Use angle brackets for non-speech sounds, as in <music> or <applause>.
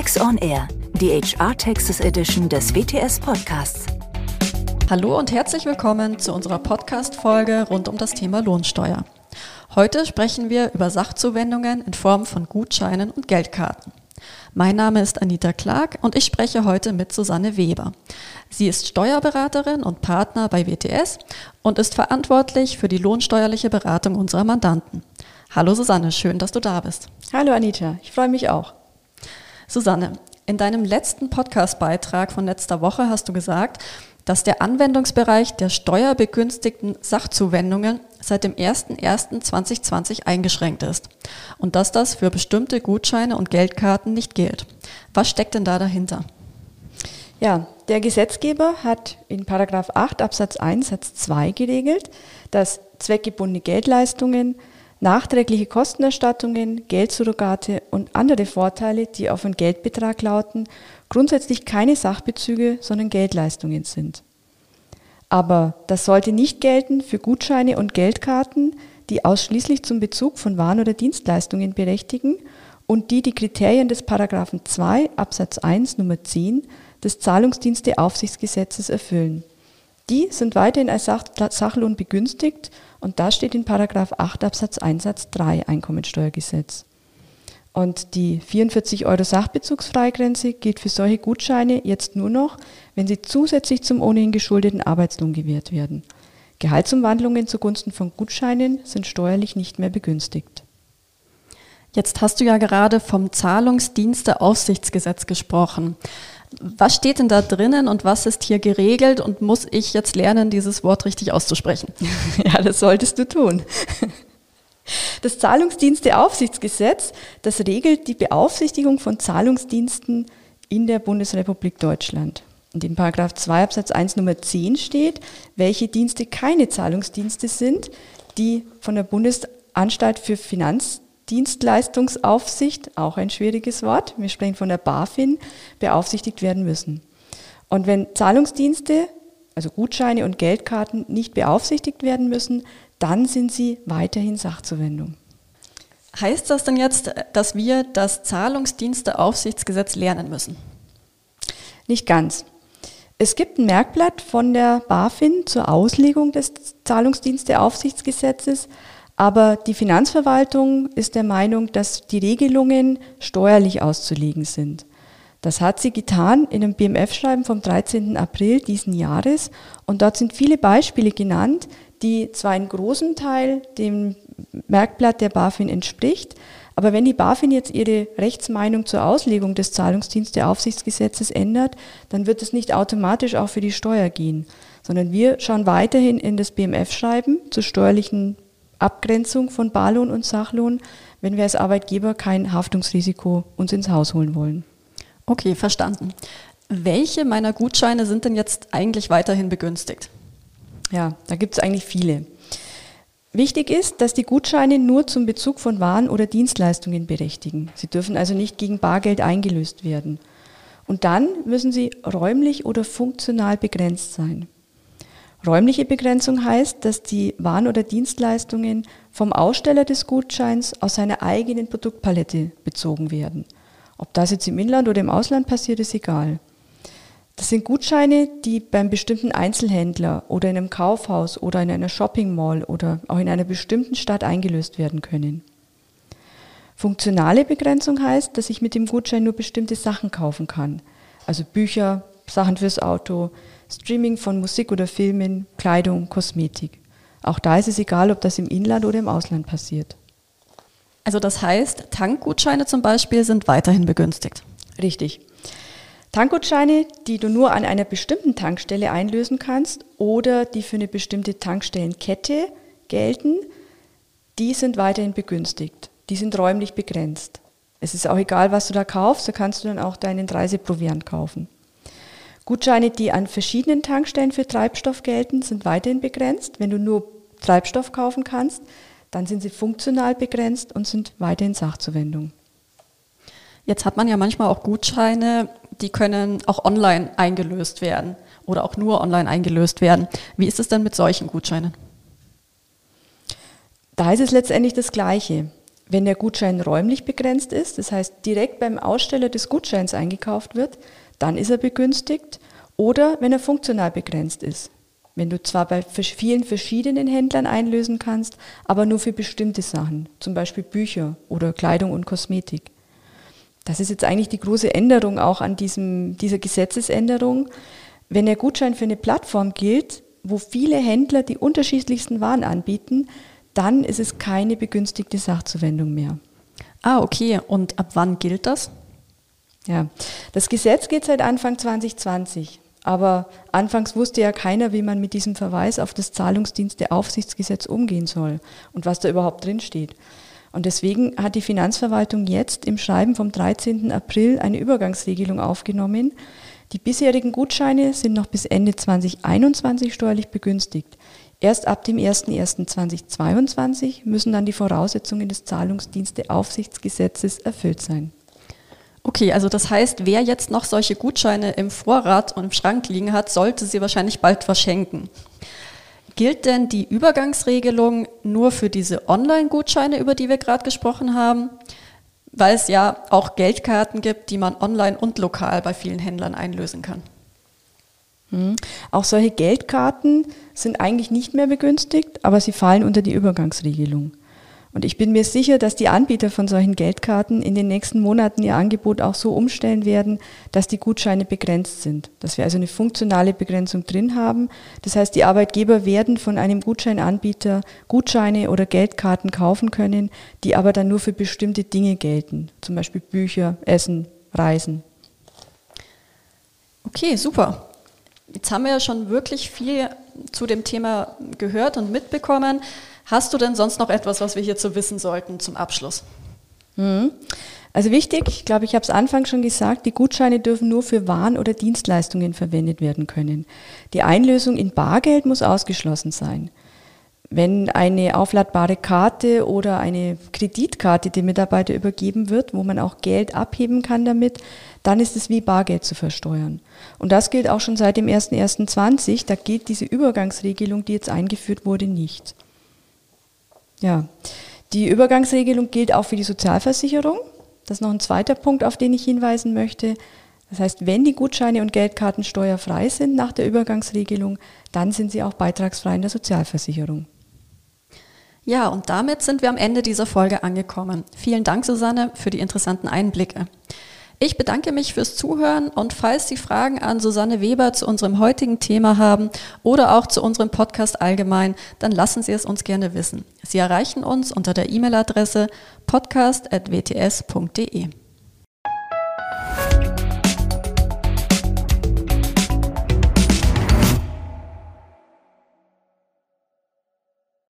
Tax on Air, die HR Texas Edition des WTS Podcasts. Hallo und herzlich willkommen zu unserer Podcast-Folge rund um das Thema Lohnsteuer. Heute sprechen wir über Sachzuwendungen in Form von Gutscheinen und Geldkarten. Mein Name ist Anita Clark und ich spreche heute mit Susanne Weber. Sie ist Steuerberaterin und Partner bei WTS und ist verantwortlich für die lohnsteuerliche Beratung unserer Mandanten. Hallo Susanne, schön, dass du da bist. Hallo Anita, ich freue mich auch. Susanne, in deinem letzten Podcast-Beitrag von letzter Woche hast du gesagt, dass der Anwendungsbereich der steuerbegünstigten Sachzuwendungen seit dem 01.01.2020 eingeschränkt ist und dass das für bestimmte Gutscheine und Geldkarten nicht gilt. Was steckt denn da dahinter? Ja, der Gesetzgeber hat in Paragraph 8 Absatz 1 Satz 2 geregelt, dass zweckgebundene Geldleistungen, nachträgliche Kostenerstattungen, Geldsurrogate und andere Vorteile, die auf einen Geldbetrag lauten, grundsätzlich keine Sachbezüge, sondern Geldleistungen sind. Aber das sollte nicht gelten für Gutscheine und Geldkarten, die ausschließlich zum Bezug von Waren oder Dienstleistungen berechtigen und die die Kriterien des Paragraphen 2 Absatz 1 Nummer 10 des Zahlungsdiensteaufsichtsgesetzes erfüllen. Die sind weiterhin als Sachlohn begünstigt und das steht in Paragraph 8 Absatz 1 Satz 3 Einkommensteuergesetz. Und die 44 Euro Sachbezugsfreigrenze gilt für solche Gutscheine jetzt nur noch, wenn sie zusätzlich zum ohnehin geschuldeten Arbeitslohn gewährt werden. Gehaltsumwandlungen zugunsten von Gutscheinen sind steuerlich nicht mehr begünstigt. Jetzt hast du ja gerade vom Zahlungsdiensteaufsichtsgesetz gesprochen. Was steht denn da drinnen und was ist hier geregelt und muss ich jetzt lernen, dieses Wort richtig auszusprechen? <laughs> Ja, das solltest du tun. Das Zahlungsdiensteaufsichtsgesetz, das regelt die Beaufsichtigung von Zahlungsdiensten in der Bundesrepublik Deutschland. Und in Paragraph 2 Absatz 1 Nummer 10 steht, welche Dienste keine Zahlungsdienste sind, die von der Bundesanstalt für Finanzdienstleistungsaufsicht, auch ein schwieriges Wort, wir sprechen von der BaFin, beaufsichtigt werden müssen. Und wenn Zahlungsdienste, also Gutscheine und Geldkarten, nicht beaufsichtigt werden müssen, dann sind sie weiterhin Sachzuwendung. Heißt das denn jetzt, dass wir das Zahlungsdiensteaufsichtsgesetz lernen müssen? Nicht ganz. Es gibt ein Merkblatt von der BaFin zur Auslegung des Zahlungsdiensteaufsichtsgesetzes, aber die Finanzverwaltung ist der Meinung, dass die Regelungen steuerlich auszulegen sind. Das hat sie getan in einem BMF-Schreiben vom 13. April diesen Jahres und dort sind viele Beispiele genannt, die zwar in großem Teil dem Merkblatt der BaFin entspricht, aber wenn die BaFin jetzt ihre Rechtsmeinung zur Auslegung des Zahlungsdiensteaufsichtsgesetzes ändert, dann wird es nicht automatisch auch für die Steuer gehen, sondern wir schauen weiterhin in das BMF-Schreiben zur steuerlichen Abgrenzung von Barlohn und Sachlohn, wenn wir als Arbeitgeber kein Haftungsrisiko uns ins Haus holen wollen. Okay, verstanden. Welche meiner Gutscheine sind denn jetzt eigentlich weiterhin begünstigt? Ja, da gibt es eigentlich viele. Wichtig ist, dass die Gutscheine nur zum Bezug von Waren oder Dienstleistungen berechtigen. Sie dürfen also nicht gegen Bargeld eingelöst werden. Und dann müssen sie räumlich oder funktional begrenzt sein. Räumliche Begrenzung heißt, dass die Waren oder Dienstleistungen vom Aussteller des Gutscheins aus seiner eigenen Produktpalette bezogen werden. Ob das jetzt im Inland oder im Ausland passiert, ist egal. Das sind Gutscheine, die beim bestimmten Einzelhändler oder in einem Kaufhaus oder in einer Shopping Mall oder auch in einer bestimmten Stadt eingelöst werden können. Funktionale Begrenzung heißt, dass ich mit dem Gutschein nur bestimmte Sachen kaufen kann. Also Bücher, Sachen fürs Auto, Streaming von Musik oder Filmen, Kleidung, Kosmetik. Auch da ist es egal, ob das im Inland oder im Ausland passiert. Also das heißt, Tankgutscheine zum Beispiel sind weiterhin begünstigt. Richtig. Tankgutscheine, die du nur an einer bestimmten Tankstelle einlösen kannst oder die für eine bestimmte Tankstellenkette gelten, die sind weiterhin begünstigt. Die sind räumlich begrenzt. Es ist auch egal, was du da kaufst, da kannst du dann auch deinen Reiseproviant kaufen. Gutscheine, die an verschiedenen Tankstellen für Treibstoff gelten, sind weiterhin begrenzt. Wenn du nur Treibstoff kaufen kannst, dann sind sie funktional begrenzt und sind weiterhin Sachzuwendung. Jetzt hat man ja manchmal auch Gutscheine, die können auch online eingelöst werden oder auch nur online eingelöst werden. Wie ist es denn mit solchen Gutscheinen? Da ist es letztendlich das Gleiche. Wenn der Gutschein räumlich begrenzt ist, das heißt direkt beim Aussteller des Gutscheins eingekauft wird, dann ist er begünstigt. Oder wenn er funktional begrenzt ist. Wenn du zwar bei vielen verschiedenen Händlern einlösen kannst, aber nur für bestimmte Sachen, zum Beispiel Bücher oder Kleidung und Kosmetik. Das ist jetzt eigentlich die große Änderung auch an diesem, dieser Gesetzesänderung. Wenn der Gutschein für eine Plattform gilt, wo viele Händler die unterschiedlichsten Waren anbieten, dann ist es keine begünstigte Sachzuwendung mehr. Ah, okay. Und ab wann gilt das? Ja, das Gesetz geht seit Anfang 2020. Aber anfangs wusste ja keiner, wie man mit diesem Verweis auf das Zahlungsdiensteaufsichtsgesetz umgehen soll und was da überhaupt drin steht. Und deswegen hat die Finanzverwaltung jetzt im Schreiben vom 13. April eine Übergangsregelung aufgenommen. Die bisherigen Gutscheine sind noch bis Ende 2021 steuerlich begünstigt. Erst ab dem 01.01.2022 müssen dann die Voraussetzungen des Zahlungsdiensteaufsichtsgesetzes erfüllt sein. Okay, also das heißt, wer jetzt noch solche Gutscheine im Vorrat und im Schrank liegen hat, sollte sie wahrscheinlich bald verschenken. Gilt denn die Übergangsregelung nur für diese Online-Gutscheine, über die wir gerade gesprochen haben? Weil es ja auch Geldkarten gibt, die man online und lokal bei vielen Händlern einlösen kann. Hm. Auch solche Geldkarten sind eigentlich nicht mehr begünstigt, aber sie fallen unter die Übergangsregelung. Und ich bin mir sicher, dass die Anbieter von solchen Geldkarten in den nächsten Monaten ihr Angebot auch so umstellen werden, dass die Gutscheine begrenzt sind. Dass wir also eine funktionale Begrenzung drin haben. Das heißt, die Arbeitgeber werden von einem Gutscheinanbieter Gutscheine oder Geldkarten kaufen können, die aber dann nur für bestimmte Dinge gelten. Zum Beispiel Bücher, Essen, Reisen. Okay, super. Jetzt haben wir ja schon wirklich viel zu dem Thema gehört und mitbekommen. Hast du denn sonst noch etwas, was wir hierzu wissen sollten zum Abschluss? Mhm. Also wichtig, ich glaube, ich habe es Anfang schon gesagt, die Gutscheine dürfen nur für Waren oder Dienstleistungen verwendet werden können. Die Einlösung in Bargeld muss ausgeschlossen sein. Wenn eine aufladbare Karte oder eine Kreditkarte dem Mitarbeiter übergeben wird, wo man auch Geld abheben kann damit, dann ist es wie Bargeld zu versteuern. Und das gilt auch schon seit dem 01.01.20. Da gilt diese Übergangsregelung, die jetzt eingeführt wurde, nicht. Ja, die Übergangsregelung gilt auch für die Sozialversicherung. Das ist noch ein zweiter Punkt, auf den ich hinweisen möchte. Das heißt, wenn die Gutscheine und Geldkarten steuerfrei sind nach der Übergangsregelung, dann sind sie auch beitragsfrei in der Sozialversicherung. Ja, und damit sind wir am Ende dieser Folge angekommen. Vielen Dank, Susanne, für die interessanten Einblicke. Ich bedanke mich fürs Zuhören und falls Sie Fragen an Susanne Weber zu unserem heutigen Thema haben oder auch zu unserem Podcast allgemein, dann lassen Sie es uns gerne wissen. Sie erreichen uns unter der E-Mail-Adresse podcast.wts.de.